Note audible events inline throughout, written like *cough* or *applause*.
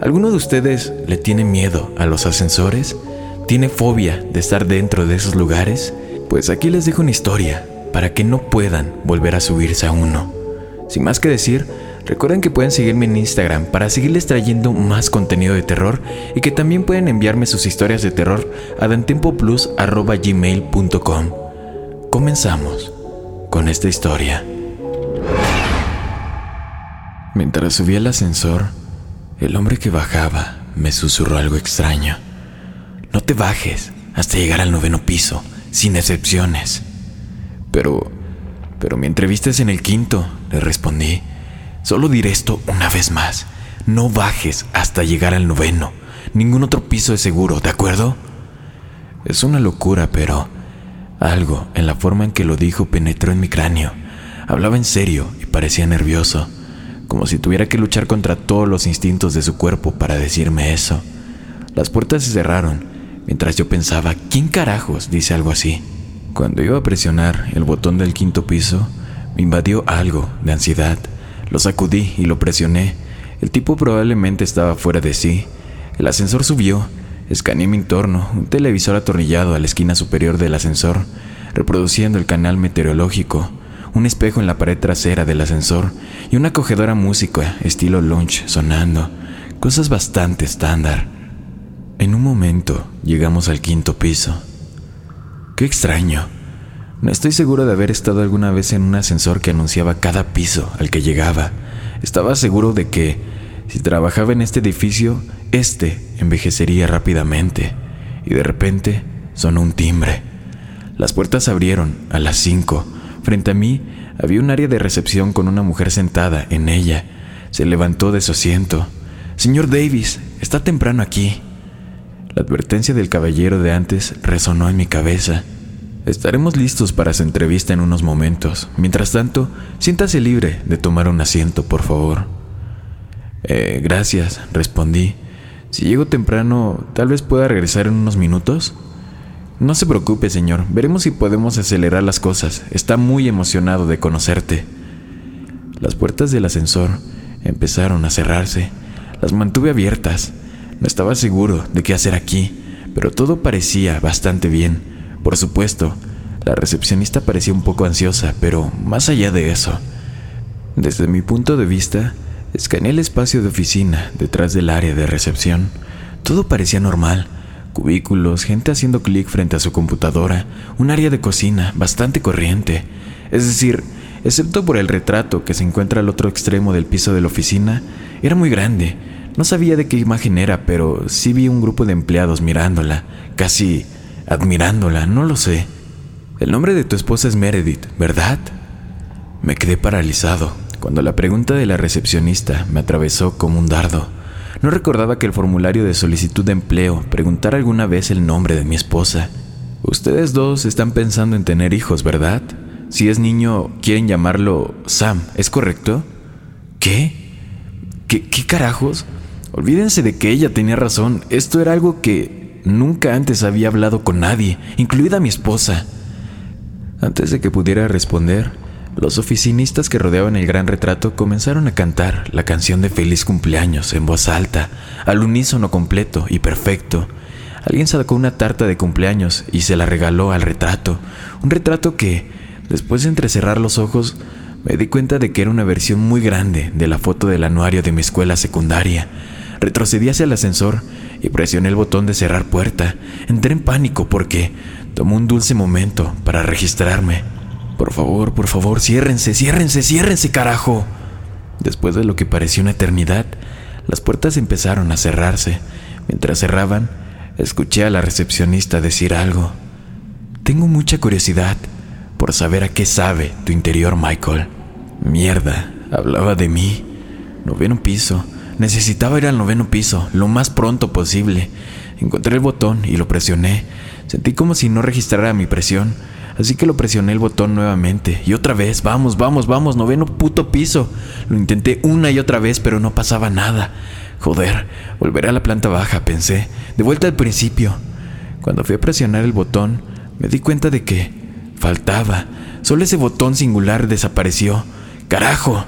¿Alguno de ustedes le tiene miedo a los ascensores? ¿Tiene fobia de estar dentro de esos lugares? Pues aquí les dejo una historia para que no puedan volver a subirse a uno. Sin más que decir, recuerden que pueden seguirme en Instagram para seguirles trayendo más contenido de terror y que también pueden enviarme sus historias de terror a dantempoplus.gmail.com. Comenzamos con esta historia. Mientras subía el ascensor, el hombre que bajaba me susurró algo extraño. No te bajes hasta llegar al noveno piso, sin excepciones. Pero, pero mi entrevista es en el quinto, le respondí. Solo diré esto una vez más. No bajes hasta llegar al noveno. Ningún otro piso es seguro, ¿de acuerdo? Es una locura, pero algo en la forma en que lo dijo penetró en mi cráneo. Hablaba en serio y parecía nervioso como si tuviera que luchar contra todos los instintos de su cuerpo para decirme eso. Las puertas se cerraron, mientras yo pensaba, ¿quién carajos dice algo así? Cuando iba a presionar el botón del quinto piso, me invadió algo de ansiedad. Lo sacudí y lo presioné. El tipo probablemente estaba fuera de sí. El ascensor subió. Escaneé mi entorno, un televisor atornillado a la esquina superior del ascensor, reproduciendo el canal meteorológico un espejo en la pared trasera del ascensor y una acogedora música estilo lunch sonando, cosas bastante estándar. En un momento llegamos al quinto piso. Qué extraño. No estoy seguro de haber estado alguna vez en un ascensor que anunciaba cada piso al que llegaba. Estaba seguro de que, si trabajaba en este edificio, este envejecería rápidamente. Y de repente sonó un timbre. Las puertas abrieron a las cinco Frente a mí había un área de recepción con una mujer sentada en ella. Se levantó de su asiento. Señor Davis, está temprano aquí. La advertencia del caballero de antes resonó en mi cabeza. Estaremos listos para su entrevista en unos momentos. Mientras tanto, siéntase libre de tomar un asiento, por favor. Eh, gracias, respondí. Si llego temprano, tal vez pueda regresar en unos minutos. No se preocupe, señor. Veremos si podemos acelerar las cosas. Está muy emocionado de conocerte. Las puertas del ascensor empezaron a cerrarse. Las mantuve abiertas. No estaba seguro de qué hacer aquí, pero todo parecía bastante bien. Por supuesto, la recepcionista parecía un poco ansiosa, pero más allá de eso, desde mi punto de vista, escaneé el espacio de oficina detrás del área de recepción. Todo parecía normal cubículos, gente haciendo clic frente a su computadora, un área de cocina bastante corriente. Es decir, excepto por el retrato que se encuentra al otro extremo del piso de la oficina, era muy grande. No sabía de qué imagen era, pero sí vi un grupo de empleados mirándola, casi admirándola, no lo sé. El nombre de tu esposa es Meredith, ¿verdad? Me quedé paralizado cuando la pregunta de la recepcionista me atravesó como un dardo. No recordaba que el formulario de solicitud de empleo preguntara alguna vez el nombre de mi esposa. Ustedes dos están pensando en tener hijos, ¿verdad? Si es niño, quieren llamarlo Sam, ¿es correcto? ¿Qué? ¿Qué, qué carajos? Olvídense de que ella tenía razón. Esto era algo que nunca antes había hablado con nadie, incluida mi esposa. Antes de que pudiera responder, los oficinistas que rodeaban el gran retrato comenzaron a cantar la canción de feliz cumpleaños en voz alta, al unísono completo y perfecto. Alguien sacó una tarta de cumpleaños y se la regaló al retrato, un retrato que, después de entrecerrar los ojos, me di cuenta de que era una versión muy grande de la foto del anuario de mi escuela secundaria. Retrocedí hacia el ascensor y presioné el botón de cerrar puerta. Entré en pánico porque tomó un dulce momento para registrarme. Por favor, por favor, ciérrense, ciérrense, ciérrense, carajo. Después de lo que pareció una eternidad, las puertas empezaron a cerrarse. Mientras cerraban, escuché a la recepcionista decir algo. Tengo mucha curiosidad por saber a qué sabe tu interior, Michael. Mierda, hablaba de mí. Noveno piso. Necesitaba ir al noveno piso, lo más pronto posible. Encontré el botón y lo presioné. Sentí como si no registrara mi presión, así que lo presioné el botón nuevamente. Y otra vez, vamos, vamos, vamos, noveno puto piso. Lo intenté una y otra vez, pero no pasaba nada. Joder, volveré a la planta baja, pensé. De vuelta al principio. Cuando fui a presionar el botón, me di cuenta de que faltaba. Solo ese botón singular desapareció. ¡Carajo!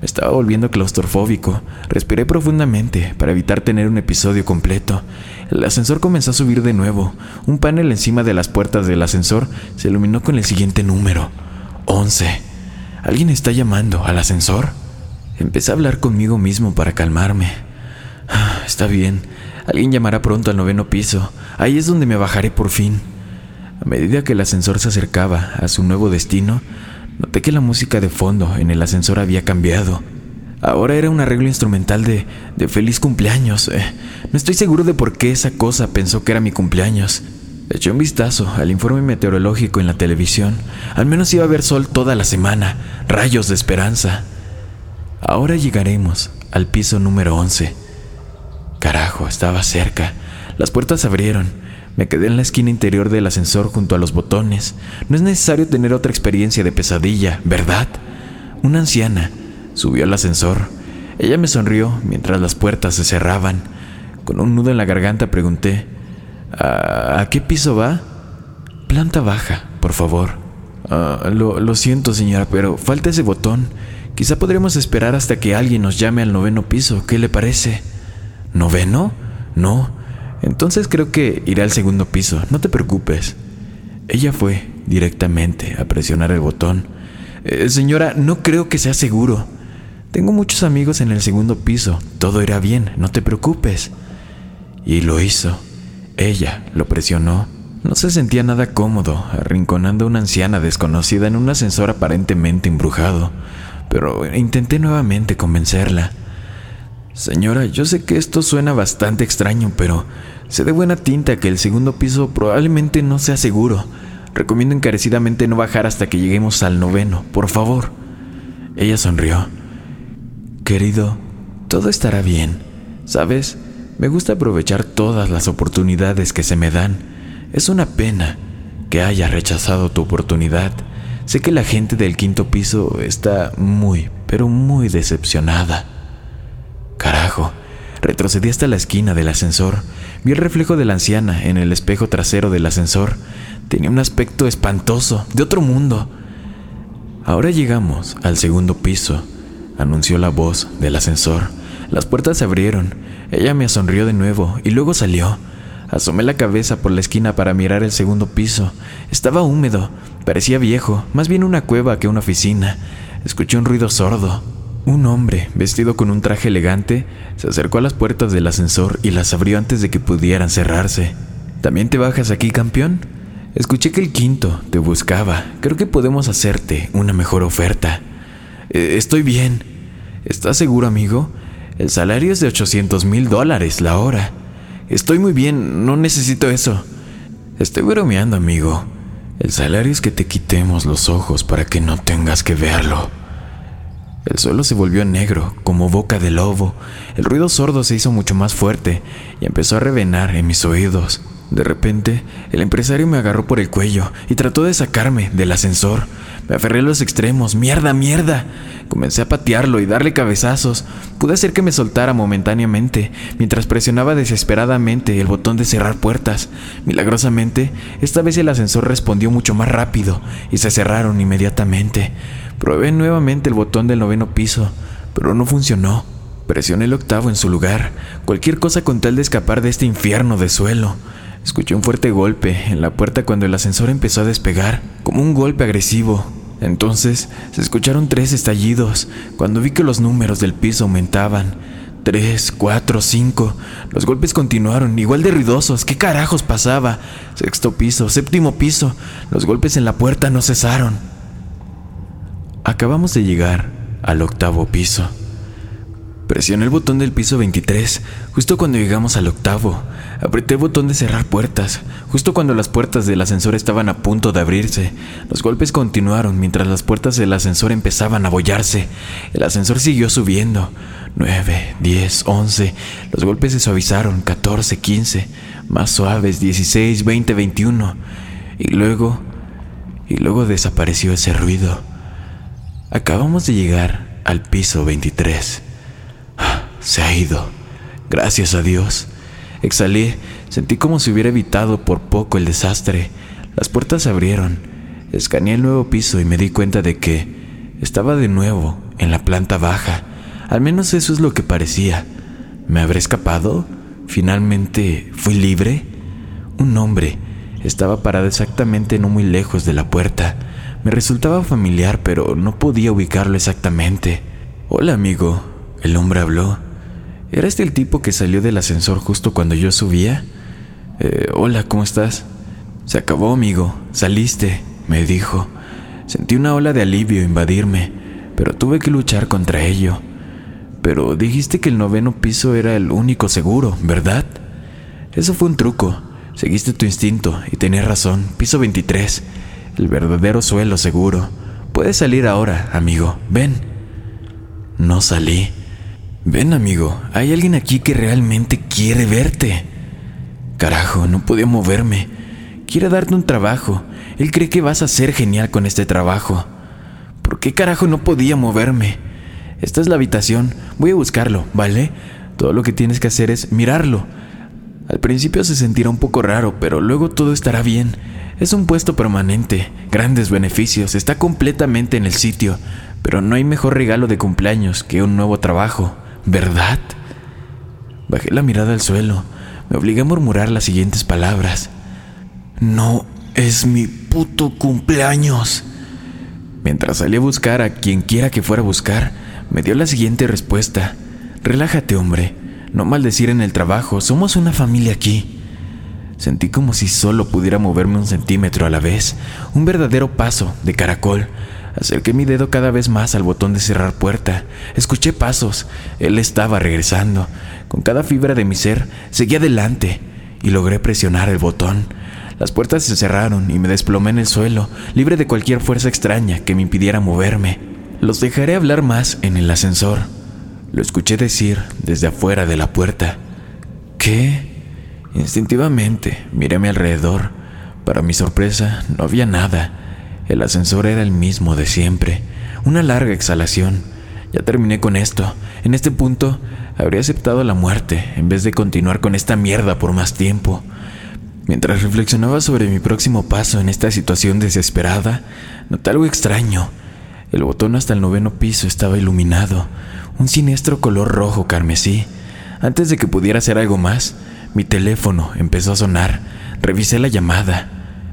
Me estaba volviendo claustrofóbico. Respiré profundamente para evitar tener un episodio completo. El ascensor comenzó a subir de nuevo. Un panel encima de las puertas del ascensor se iluminó con el siguiente número. 11. ¿Alguien está llamando al ascensor? Empecé a hablar conmigo mismo para calmarme. Ah, está bien. Alguien llamará pronto al noveno piso. Ahí es donde me bajaré por fin. A medida que el ascensor se acercaba a su nuevo destino, Noté que la música de fondo en el ascensor había cambiado. Ahora era un arreglo instrumental de, de feliz cumpleaños. Eh, no estoy seguro de por qué esa cosa pensó que era mi cumpleaños. Eché un vistazo al informe meteorológico en la televisión. Al menos iba a haber sol toda la semana. Rayos de esperanza. Ahora llegaremos al piso número 11. Carajo, estaba cerca. Las puertas se abrieron. Me quedé en la esquina interior del ascensor junto a los botones. No es necesario tener otra experiencia de pesadilla, ¿verdad? Una anciana subió al ascensor. Ella me sonrió mientras las puertas se cerraban. Con un nudo en la garganta pregunté, ¿a, qué piso va? Planta baja, por favor. Ah, lo, siento, señora, pero falta ese botón. Quizá podremos esperar hasta que alguien nos llame al noveno piso. ¿Qué le parece? ¿Noveno? No, entonces creo que iré al segundo piso, no te preocupes. Ella fue directamente a presionar el botón. Eh, señora, no creo que sea seguro. Tengo muchos amigos en el segundo piso. Todo irá bien, no te preocupes. Y lo hizo. Ella lo presionó. No se sentía nada cómodo, arrinconando a una anciana desconocida en un ascensor aparentemente embrujado, pero intenté nuevamente convencerla. Señora, yo sé que esto suena bastante extraño, pero sé de buena tinta que el segundo piso probablemente no sea seguro. Recomiendo encarecidamente no bajar hasta que lleguemos al noveno, por favor. Ella sonrió. Querido, todo estará bien. ¿Sabes? Me gusta aprovechar todas las oportunidades que se me dan. Es una pena que haya rechazado tu oportunidad. Sé que la gente del quinto piso está muy, pero muy decepcionada. Carajo. Retrocedí hasta la esquina del ascensor. Vi el reflejo de la anciana en el espejo trasero del ascensor. Tenía un aspecto espantoso, de otro mundo. Ahora llegamos al segundo piso, anunció la voz del ascensor. Las puertas se abrieron. Ella me sonrió de nuevo y luego salió. Asomé la cabeza por la esquina para mirar el segundo piso. Estaba húmedo, parecía viejo, más bien una cueva que una oficina. Escuché un ruido sordo. Un hombre, vestido con un traje elegante, se acercó a las puertas del ascensor y las abrió antes de que pudieran cerrarse. ¿También te bajas aquí, campeón? Escuché que el quinto te buscaba. Creo que podemos hacerte una mejor oferta. Eh, estoy bien. ¿Estás seguro, amigo? El salario es de 800 mil dólares la hora. Estoy muy bien, no necesito eso. Estoy bromeando, amigo. El salario es que te quitemos los ojos para que no tengas que verlo. El suelo se volvió negro, como boca de lobo. El ruido sordo se hizo mucho más fuerte y empezó a revenar en mis oídos. De repente, el empresario me agarró por el cuello y trató de sacarme del ascensor. Me aferré a los extremos. ¡Mierda, mierda! Comencé a patearlo y darle cabezazos. Pude hacer que me soltara momentáneamente, mientras presionaba desesperadamente el botón de cerrar puertas. Milagrosamente, esta vez el ascensor respondió mucho más rápido y se cerraron inmediatamente. Probé nuevamente el botón del noveno piso, pero no funcionó. Presioné el octavo en su lugar, cualquier cosa con tal de escapar de este infierno de suelo. Escuché un fuerte golpe en la puerta cuando el ascensor empezó a despegar, como un golpe agresivo. Entonces se escucharon tres estallidos cuando vi que los números del piso aumentaban. tres, cuatro, cinco. Los golpes continuaron, igual de ruidosos. ¿Qué carajos pasaba? Sexto piso, séptimo piso. Los golpes en la puerta no cesaron. Acabamos de llegar al octavo piso. Presioné el botón del piso 23 justo cuando llegamos al octavo. Apreté el botón de cerrar puertas, justo cuando las puertas del ascensor estaban a punto de abrirse. Los golpes continuaron mientras las puertas del ascensor empezaban a bollarse. El ascensor siguió subiendo. 9, 10, 11. Los golpes se suavizaron. 14, 15. Más suaves. 16, 20, 21. Y luego... Y luego desapareció ese ruido. Acabamos de llegar al piso 23. Se ha ido. Gracias a Dios. Exhalé, sentí como si hubiera evitado por poco el desastre. Las puertas se abrieron. Escaneé el nuevo piso y me di cuenta de que estaba de nuevo en la planta baja. Al menos eso es lo que parecía. ¿Me habré escapado? ¿Finalmente fui libre? Un hombre estaba parado exactamente no muy lejos de la puerta. Me resultaba familiar, pero no podía ubicarlo exactamente. Hola, amigo. El hombre habló. ¿Era este el tipo que salió del ascensor justo cuando yo subía? Eh, hola, ¿cómo estás? Se acabó, amigo. Saliste, me dijo. Sentí una ola de alivio invadirme, pero tuve que luchar contra ello. Pero dijiste que el noveno piso era el único seguro, ¿verdad? Eso fue un truco. Seguiste tu instinto y tenías razón. Piso 23. El verdadero suelo seguro. Puedes salir ahora, amigo. Ven. No salí. Ven, amigo, hay alguien aquí que realmente quiere verte. Carajo, no podía moverme. Quiere darte un trabajo. Él cree que vas a ser genial con este trabajo. ¿Por qué carajo no podía moverme? Esta es la habitación. Voy a buscarlo, ¿vale? Todo lo que tienes que hacer es mirarlo. Al principio se sentirá un poco raro, pero luego todo estará bien. Es un puesto permanente, grandes beneficios, está completamente en el sitio, pero no hay mejor regalo de cumpleaños que un nuevo trabajo. ¿Verdad? Bajé la mirada al suelo. Me obligué a murmurar las siguientes palabras. No es mi puto cumpleaños. Mientras salí a buscar a quien quiera que fuera a buscar, me dio la siguiente respuesta. Relájate, hombre. No maldecir en el trabajo. Somos una familia aquí. Sentí como si solo pudiera moverme un centímetro a la vez. Un verdadero paso de caracol Acerqué mi dedo cada vez más al botón de cerrar puerta. Escuché pasos. Él estaba regresando. Con cada fibra de mi ser, seguí adelante y logré presionar el botón. Las puertas se cerraron y me desplomé en el suelo, libre de cualquier fuerza extraña que me impidiera moverme. Los dejaré hablar más en el ascensor. Lo escuché decir desde afuera de la puerta. ¿Qué? Instintivamente miré a mi alrededor. Para mi sorpresa, no había nada. El ascensor era el mismo de siempre. Una larga exhalación. Ya terminé con esto. En este punto, habría aceptado la muerte en vez de continuar con esta mierda por más tiempo. Mientras reflexionaba sobre mi próximo paso en esta situación desesperada, noté algo extraño. El botón hasta el noveno piso estaba iluminado, un siniestro color rojo carmesí. Antes de que pudiera hacer algo más, mi teléfono empezó a sonar. Revisé la llamada.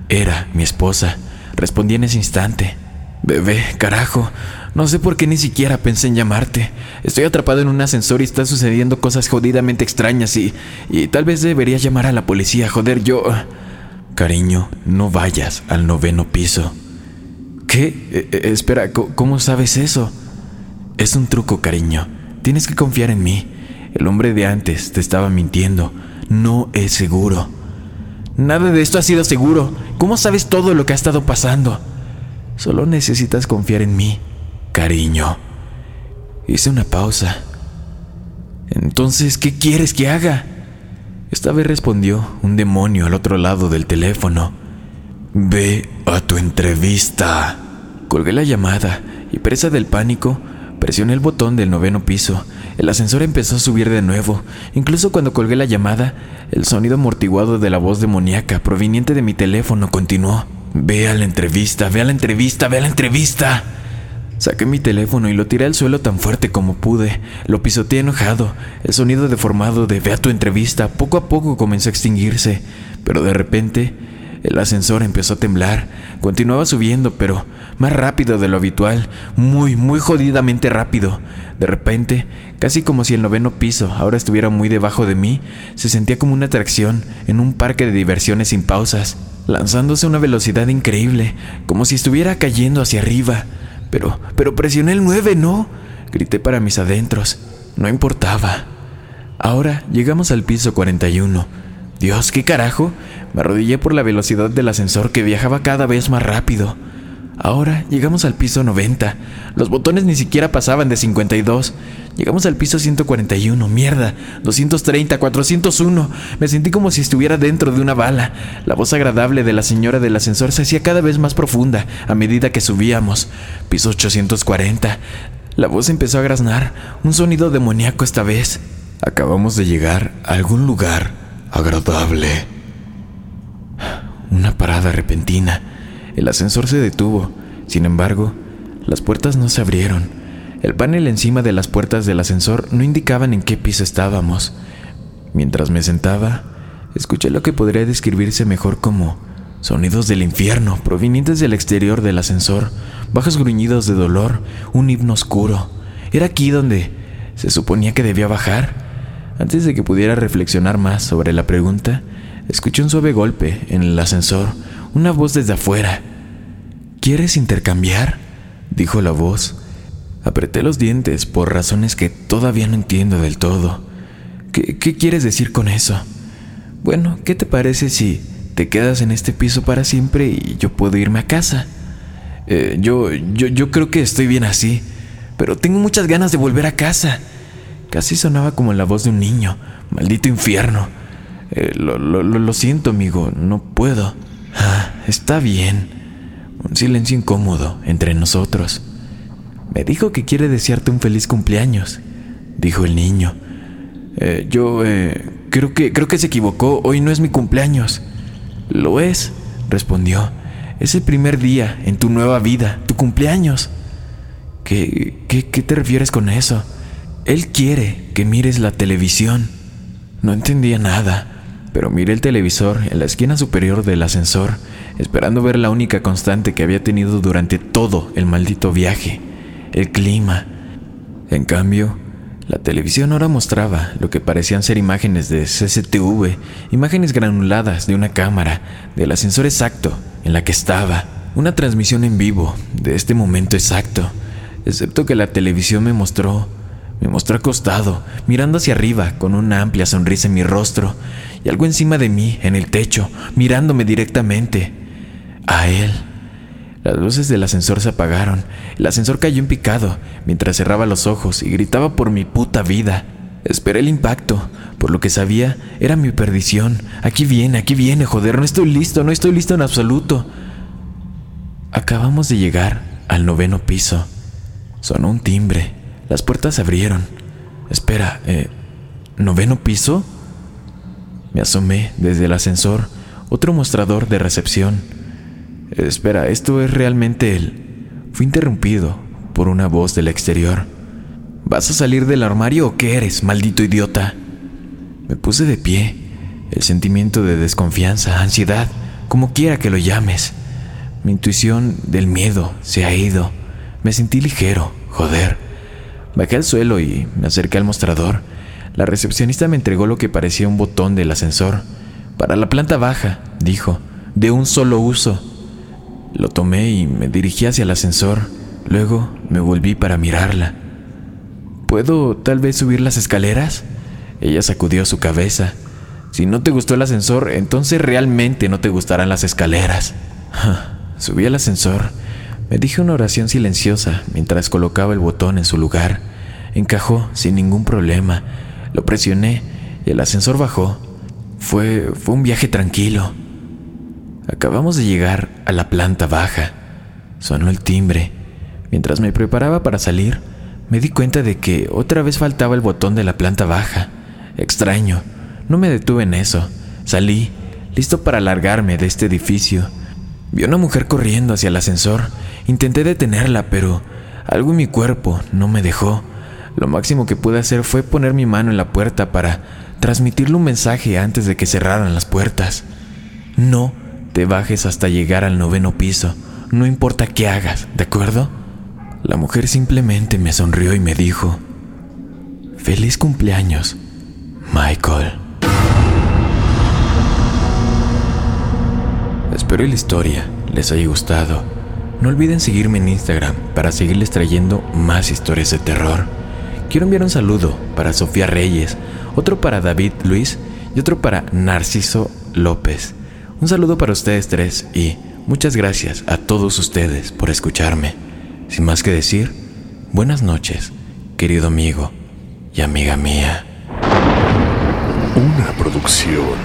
Era mi esposa. Respondí en ese instante. Bebé, carajo, no sé por qué ni siquiera pensé en llamarte. Estoy atrapado en un ascensor y están sucediendo cosas jodidamente extrañas y... y tal vez debería llamar a la policía, joder, yo... Cariño, no vayas al noveno piso. ¿Qué? Eh, eh, espera, ¿cómo sabes eso? Es un truco, cariño. Tienes que confiar en mí. El hombre de antes te estaba mintiendo. No es seguro. Nada de esto ha sido seguro. ¿Cómo sabes todo lo que ha estado pasando? Solo necesitas confiar en mí, cariño. Hice una pausa. Entonces, ¿qué quieres que haga? Esta vez respondió un demonio al otro lado del teléfono. Ve a tu entrevista. Colgué la llamada y presa del pánico, presioné el botón del noveno piso el ascensor empezó a subir de nuevo. Incluso cuando colgué la llamada, el sonido amortiguado de la voz demoníaca proveniente de mi teléfono continuó. Ve a la entrevista, ve a la entrevista, ve a la entrevista. Saqué mi teléfono y lo tiré al suelo tan fuerte como pude. Lo pisoteé enojado. El sonido deformado de ve a tu entrevista poco a poco comenzó a extinguirse. Pero de repente, el ascensor empezó a temblar. Continuaba subiendo, pero más rápido de lo habitual. Muy, muy jodidamente rápido. De repente, casi como si el noveno piso ahora estuviera muy debajo de mí, se sentía como una atracción en un parque de diversiones sin pausas, lanzándose a una velocidad increíble, como si estuviera cayendo hacia arriba. Pero, pero presioné el 9, ¿no? Grité para mis adentros. No importaba. Ahora llegamos al piso 41. Dios, ¿qué carajo? Me arrodillé por la velocidad del ascensor que viajaba cada vez más rápido. Ahora llegamos al piso 90. Los botones ni siquiera pasaban de 52. Llegamos al piso 141. Mierda. 230, 401. Me sentí como si estuviera dentro de una bala. La voz agradable de la señora del ascensor se hacía cada vez más profunda a medida que subíamos. Piso 840. La voz empezó a graznar. Un sonido demoníaco esta vez. Acabamos de llegar a algún lugar agradable. Una parada repentina. El ascensor se detuvo. Sin embargo, las puertas no se abrieron. El panel encima de las puertas del ascensor no indicaban en qué piso estábamos. Mientras me sentaba, escuché lo que podría describirse mejor como sonidos del infierno provenientes del exterior del ascensor, bajos gruñidos de dolor, un himno oscuro. Era aquí donde se suponía que debía bajar. Antes de que pudiera reflexionar más sobre la pregunta, escuché un suave golpe en el ascensor, una voz desde afuera. ¿Quieres intercambiar? dijo la voz. Apreté los dientes por razones que todavía no entiendo del todo. ¿Qué, quieres decir con eso? Bueno, ¿qué te parece si te quedas en este piso para siempre y yo puedo irme a casa? Eh, yo, yo, yo creo que estoy bien así, pero tengo muchas ganas de volver a casa. Casi sonaba como la voz de un niño. Maldito infierno. Eh, lo, siento, amigo, no puedo. Ah, está bien. Un silencio incómodo entre nosotros. Me dijo que quiere desearte un feliz cumpleaños, dijo el niño. Eh, yo eh, creo que creo que se equivocó. Hoy no es mi cumpleaños. Lo es, respondió. Es el primer día en tu nueva vida, tu cumpleaños. ¿Qué, qué, qué te refieres con eso? Él quiere que mires la televisión. No entendía nada, pero miré el televisor en la esquina superior del ascensor, esperando ver la única constante que había tenido durante todo el maldito viaje, el clima. En cambio, la televisión ahora mostraba lo que parecían ser imágenes de CCTV, imágenes granuladas de una cámara, del ascensor exacto en la que estaba, una transmisión en vivo de este momento exacto, excepto que la televisión me mostró me mostró acostado, mirando hacia arriba, con una amplia sonrisa en mi rostro, y algo encima de mí, en el techo, mirándome directamente. A él. Las luces del ascensor se apagaron. El ascensor cayó en picado, mientras cerraba los ojos y gritaba por mi puta vida. Esperé el impacto. Por lo que sabía, era mi perdición. Aquí viene, aquí viene, joder, no estoy listo, no estoy listo en absoluto. Acabamos de llegar al noveno piso. Sonó un timbre. Las puertas se abrieron. Espera, eh, ¿noveno piso? Me asomé desde el ascensor, otro mostrador de recepción. Espera, ¿esto es realmente él? Fui interrumpido por una voz del exterior. ¿Vas a salir del armario o qué eres, maldito idiota? Me puse de pie, el sentimiento de desconfianza, ansiedad, como quiera que lo llames. Mi intuición del miedo se ha ido. Me sentí ligero, joder. Bajé al suelo y me acerqué al mostrador. La recepcionista me entregó lo que parecía un botón del ascensor. Para la planta baja, dijo, de un solo uso. Lo tomé y me dirigí hacia el ascensor. Luego me volví para mirarla. ¿Puedo tal vez subir las escaleras? Ella sacudió su cabeza. Si no te gustó el ascensor, entonces realmente no te gustarán las escaleras. *laughs* Subí al ascensor me dije una oración silenciosa mientras colocaba el botón en su lugar. Encajó sin ningún problema. Lo presioné y el ascensor bajó. Fue, fue un viaje tranquilo. Acabamos de llegar a la planta baja. Sonó el timbre. Mientras me preparaba para salir, me di cuenta de que otra vez faltaba el botón de la planta baja. Extraño. No me detuve en eso. Salí, listo para largarme de este edificio. Vi a una mujer corriendo hacia el ascensor. Intenté detenerla, pero algo en mi cuerpo no me dejó. Lo máximo que pude hacer fue poner mi mano en la puerta para transmitirle un mensaje antes de que cerraran las puertas. No te bajes hasta llegar al noveno piso, no importa qué hagas, ¿de acuerdo? La mujer simplemente me sonrió y me dijo, Feliz cumpleaños, Michael. Espero la historia les haya gustado. No olviden seguirme en Instagram para seguirles trayendo más historias de terror. Quiero enviar un saludo para Sofía Reyes, otro para David Luis y otro para Narciso López. Un saludo para ustedes tres y muchas gracias a todos ustedes por escucharme. Sin más que decir, buenas noches, querido amigo y amiga mía. Una producción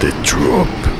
de Drop.